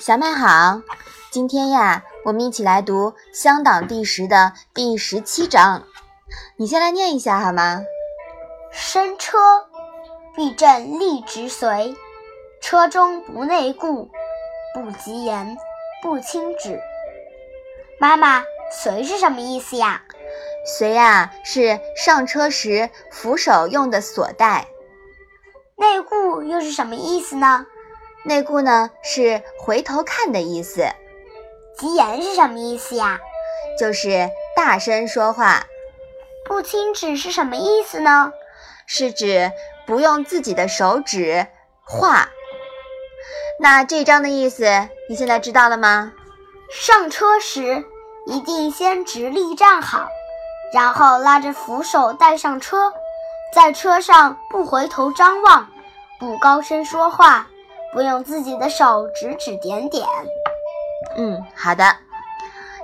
小麦好，今天呀，我们一起来读《香党第十》的第十七章。你先来念一下好吗？生车，避震立直随，车中不内固，不及言，不轻止。妈妈，随是什么意思呀？随呀，是上车时扶手用的锁带。内固又是什么意思呢？内顾呢是回头看的意思，急言是什么意思呀？就是大声说话。不轻指是什么意思呢？是指不用自己的手指画。那这章的意思你现在知道了吗？上车时一定先直立站好，然后拉着扶手带上车，在车上不回头张望，不高声说话。不用自己的手指指点点。嗯，好的。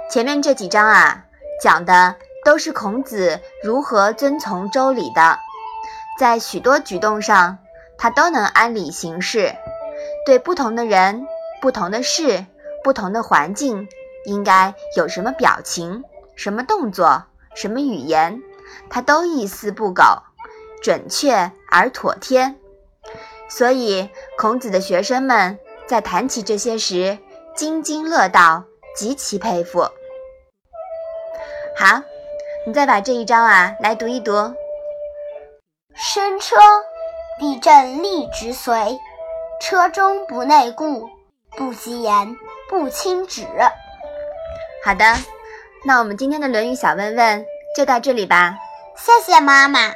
前面这几章啊，讲的都是孔子如何遵从周礼的，在许多举动上，他都能按理行事。对不同的人、不同的事、不同的环境，应该有什么表情、什么动作、什么语言，他都一丝不苟，准确而妥帖。所以，孔子的学生们在谈起这些时，津津乐道，极其佩服。好，你再把这一章啊来读一读。生车，避震立直随，车中不内固，不及言，不轻止。好的，那我们今天的《论语》小问问就到这里吧。谢谢妈妈。